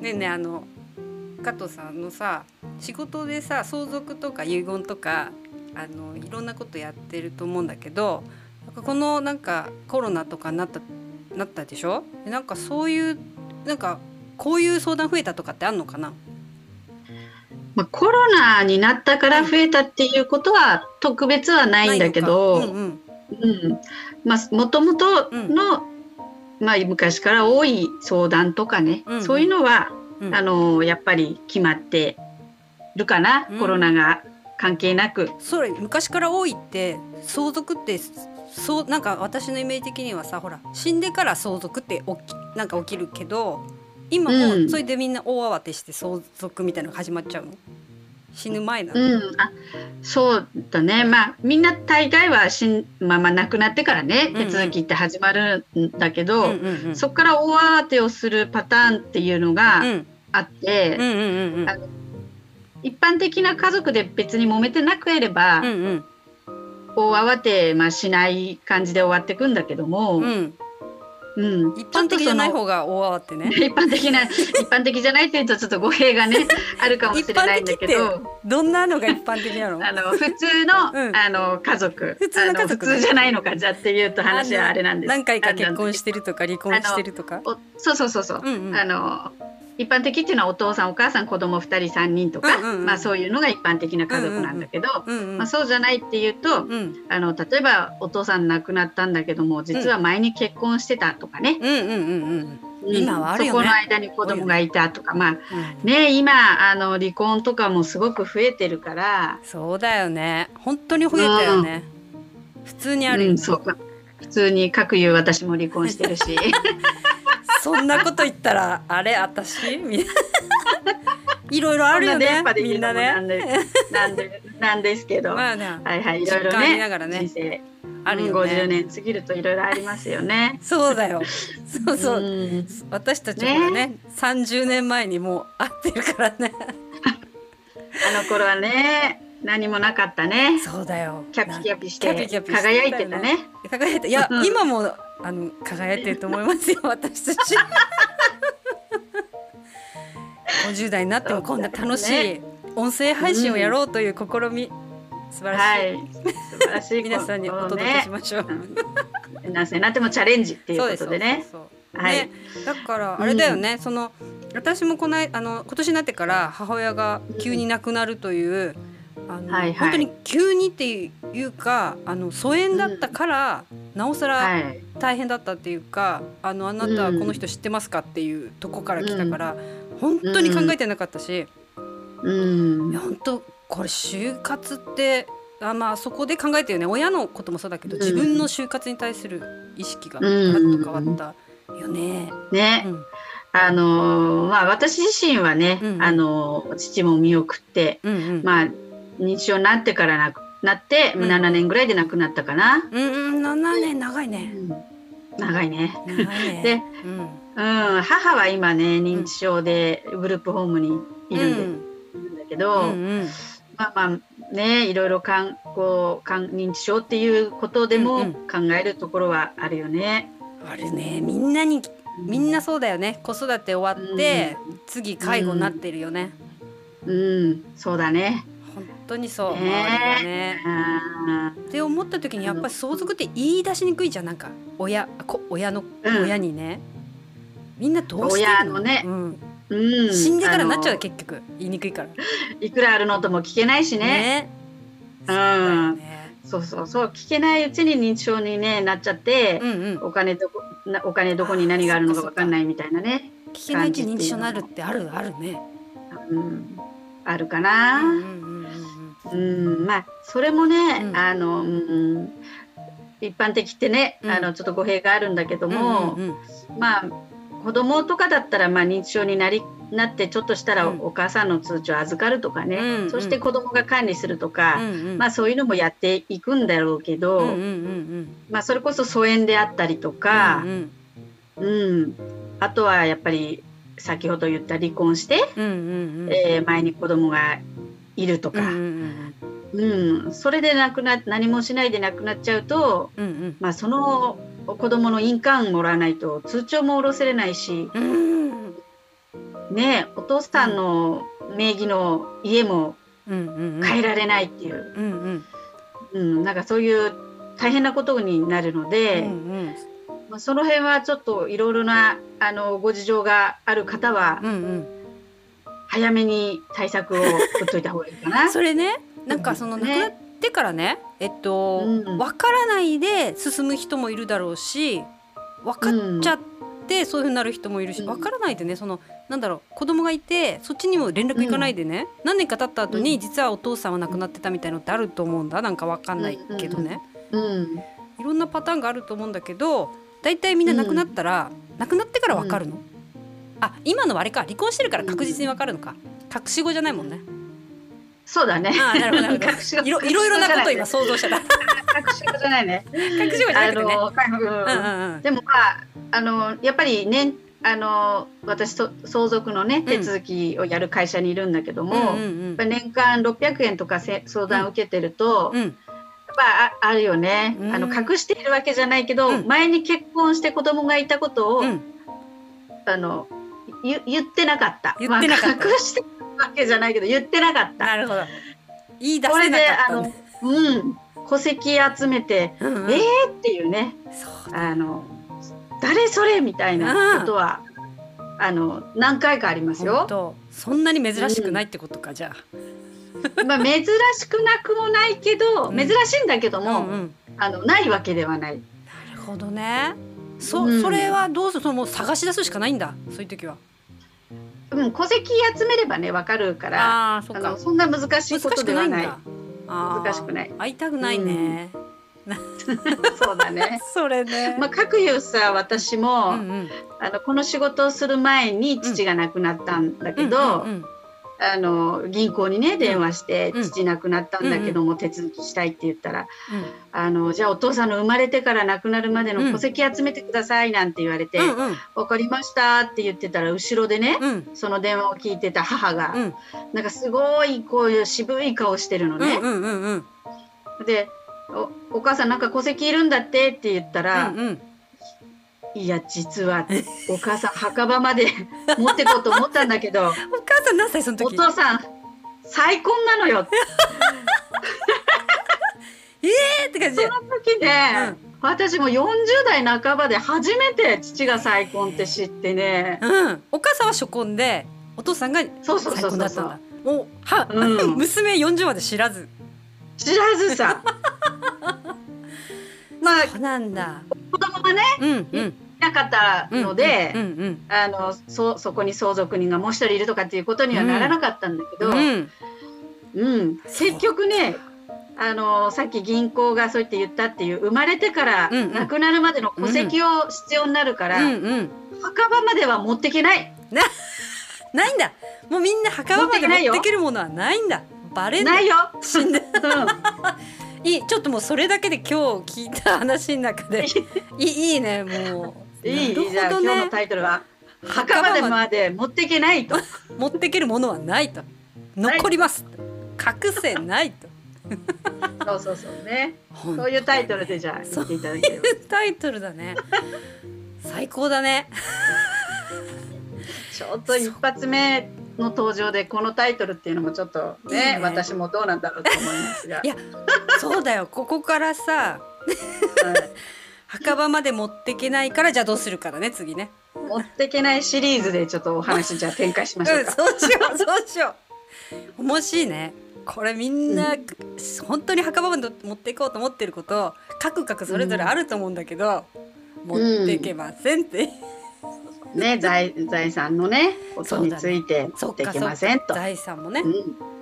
ねえねえあの加藤さんのさ仕事でさ相続とか遺言とかあのいろんなことやってると思うんだけどこのなんかコロナとかなったなったでしょ？でなんかそういうなんかこういう相談増えたとかってあんのかな？まあ、コロナになったから増えたっていうことは特別はないんだけど、もともとの、まあ、昔から多い相談とかね、うん。そういうのは、うん。あのやっぱり決まってるかな、うん。コロナが関係なく。それ昔から多いって相続ってそうなんか私のイメージ的にはさほら死んでから相続って起きなんか起きるけど今もうん。それでみんな大慌てして相続みたいなのが始まっちゃうの？死ぬ前なの、うん、あそうだね。まあみんな大概は死ん、まあ、まあ亡くなってからね手続きって始まるんだけど、うんうんうんそこから大慌てをするパターンっていうのがうん。あって、一般的な家族で別に揉めてなければ、うんうん。大慌て、まあ、しない感じで終わっていくんだけども、うんうん。一般的じゃない方が大慌てね。一般的な一般的じゃないっていうとちょっと語弊がね あるかもしれないんだけど。どんなのが一般的なの？あの普通の、うん。あの家族。普通の家族普通じゃないのかじゃっていうと話はあれなんです。何回か結婚ししてるとか離婚してるとか？おそうそうそうそう、うんうん。あの一般的っていうのはお父さんお母さん子供二人三人とか、うんうんうん。まあそういうのが一般的な家族なんだけど、うんうんまあ、そうじゃないっていうと、うん。あの例えばお父さん亡くなったんだけども実は前に結婚してたとかね、うんうんうんうんうん。今はあるよね。そこの間に子供がいたとかまあうん。ね今あの離婚とかもすごく増えてるから。そうだよね。本当に増えたよね、普通にあるよね、うん、そう。普通に各言う私も離婚してるし そんなこと言ったらあれ私？みたいな。いろいろあるよねみんなね。でなんでなんですけど、まあね。はいはいいろいろねながらね。人生。あるようんね50年過ぎるといろいろありますよね。そうだよ。そうそう、ん。私たちもねね30年前にもう会ってるからね。あの頃はね何もなかったね。そうだよ。キャピキャピしキャてピキャピしてた輝いてたね。輝いていやうん今もあの輝いてると思いますよ 私。たち50代になってもこんな楽しい音声配信をやろうという試み。素晴らしい、はい。素晴らしい。皆さんにお届けしましょう、うん。何歳になってもチャレンジっていうことでね。そうそうはい。ねだからあれだよね、その私もこのあの今年になってから母親が急に亡くなるという、あのはいはい。本当に急にっていうかあの疎遠だったから、なおさらはい。大変だったっていうかあのあなたはこの人知ってますかっていうとこから来たから、本当に考えてなかったし、うん。いや。本当これ就活ってあまあそこで考えてるよね。親のこともそうだけど、うん。自分の就活に対する意識がガッと変わったよね。ね、うんあのーまあ私自身はね、うんあのー父も見送って、うんうん。まあ認知症になってからなくなって、うん7年ぐらいで亡くなったかな。うんうん7年長いね。長いね。長いね。でうんうん、母は今ね認知症でグループホームにいるんだけど、うんうんまあまあねいろいろかんこうかん認知症っていうことでうんうもん考えるところはあるよね。あるねみんなにみんなそうだよね子育て終わって、次介護になってるよね。うん、そうだね。本当にそう、ね。周りがね。あって思った時にやっぱり相続って言い出しにくいじゃんなんか。親こ親の、うん。親にね。みんなどうしてるの？親のね。うん、ーうん、死んでからなっちゃう結局。言いにくいから。のいくらあるのとも聞けないしね。ね。うん。ね。そうそうそう。聞けないうちに認知症に、ね、なっちゃって、うんうん。お金どこなお金どこに何があるのか分かんないみたいなね、聞けないうちに認知症になるってあるあるね。うん、あるかうんな。うんうんうんまあそれもね、うん。あの、うん、一般的ってね、うん。あのちょっと語弊があるんだけどうんも、うんうん。まあ子供とかだったらまあ認知症になりなってちょっとしたらうん。お母さんの通知を預かるとかね、うんそして子供が管理するとか、うんうん。まあそういうのもやっていくんだろうけど、うんうんうんまあそれこそ疎遠であったりとうんかう、ん。うん。あとはやっぱり先ほど言った離婚して、うんうんうん。えー前に子供がいるとか、うんそれで亡くな何もしないで亡くなっちゃうと、うんうん。まあ、その子供の印鑑もらわないと通帳も下ろせれないし、ねお父さんの名義の家もうんうんうん。変えられないっていう、うんうん。うん。なんかそういう大変なことになるので、うんうん。まあ、その辺はちょっといろいろなあのご事情がある方はうんうん早めに対策を取っといた方がいいかな。それねなんかその亡くねなってからねえっと、うん。分からないで進む人もいるだろうし分かっちゃってそういうふうになる人もいるし、うん。分からないでねそのなんだろう子供がいてそっちにも連絡いかないでね、何年か経った後に、うん。実はお父さんは亡くなってたみたいのってあると思うんだなんか分かんないけどね、うん。いろんなパターンがあると思うんだけど大体みんな亡くなったら、亡くなってから分かるの、あ今のはあれか離婚してるから確実に分かるのか隠し子じゃないもんね。そうだね。あーなるほどなるほど 隠し子いろいろいろなことを今隠想像してた。し子じゃないね。隠し子じゃなくてね。あの、うんうんうんうん。でもまああのやっぱりねあの私と相続のね手続きをやる会社にいるんだけども、うんうんぱり年間600円とかせ相談を受けてると、うん。うん。やっぱああるよね、うんあの隠しているわけじゃないけど、うん前に結婚して子供がいたことを、うん。あの言言ってなかった言ってなかったまあ隠してるわけじゃないけど言ってなかったなるほど。言い出これでせなかったあのね。うん戸籍集めて、うんうんえーっていうねあの誰それみたいなことは、あの何回かありますよ。そんなに珍しくないってことか、じゃまあ珍しくなくもないけど、うん珍しいんだけどあ。も、うんうん。あのないわけではない。なるほどね。そ、うんそれはどうする？そのもう探し出すしかないんだ。そういう時は。うん、戸籍集めればねわかるから、あそっかあの。そんな難しい難ことではない。難しくない。会いたくないね。そうだね。それね。まあ、かくいうさ私も、うんうん。あのこの仕事をする前に父が亡くなったんだけど、うんうんあの銀行にね電話して、うん。父亡くなったんだけども、手続きしたいって言ったらうん。あのじゃあお父さんの生まれてから亡くなるまでうん。の戸籍集めてくださいなんて言われて「うんうん。わかりました」って言ってたら後ろでね、うん。その電話を聞いてた母が、うん。なんかすごいこういう渋い顔してるのね。でお「お母さんなんか戸籍いるんだって」って言ったら「うんうんいや実はお母さん墓場まで 持ってこうと思ったんだけどお母さん何歳そのお時父さん再婚なのよ」えーって感じその時で、私も40代半ばで初めて父が再婚って知ってね、うん、お母さんは初婚でお父さんがそうそう再そうそうそう。婚だったんだ。おは、うん。娘40まで知らず。知らずさ。まあそうなんだ。子供がね。うんうん。いなかったので、うんうんあのそそこに相続人がもう一人いるとかっていうことにはならなかったんだけど、ううん。ん結局ねあのさっき銀行がそう言って言ったっていう生まれてからうんうん。亡くなるまでの戸籍を必要になるから、うんうん。墓場までは持ってけない。ないんだ。もうみんな墓場まで持ってけるものはないんだ。バレないよ、死んで。うん。いいちょっともうそれだけで今日聞いた話の中で。いいいいねもういい、じゃあ今日のタイトルは墓場でまで持ってけないと。持ってけるものはないと。残ります。隠せないと。そうそうそうね。そういうタイトルでじゃあ言っていただければ。タイトルだね。最高だね。ちょっと一発目の登場でこのタイトルっていうのもちょっとねいいね。私もどうなんだろうと思いますが。いやそうだよ。ここからさ はい墓場まで持ってけないからじゃあどうするかだね次ね。持ってけないシリーズでちょっとお話じゃあ展開しましょううんか。そうしようそうしよう。面白いね。これみんな、本当に墓場まで持っていこうと思ってること各々それぞれあると思うんだけど、持っていけませんって、ね財財産のねことについて持ってそっかけませんと。財産もね、うん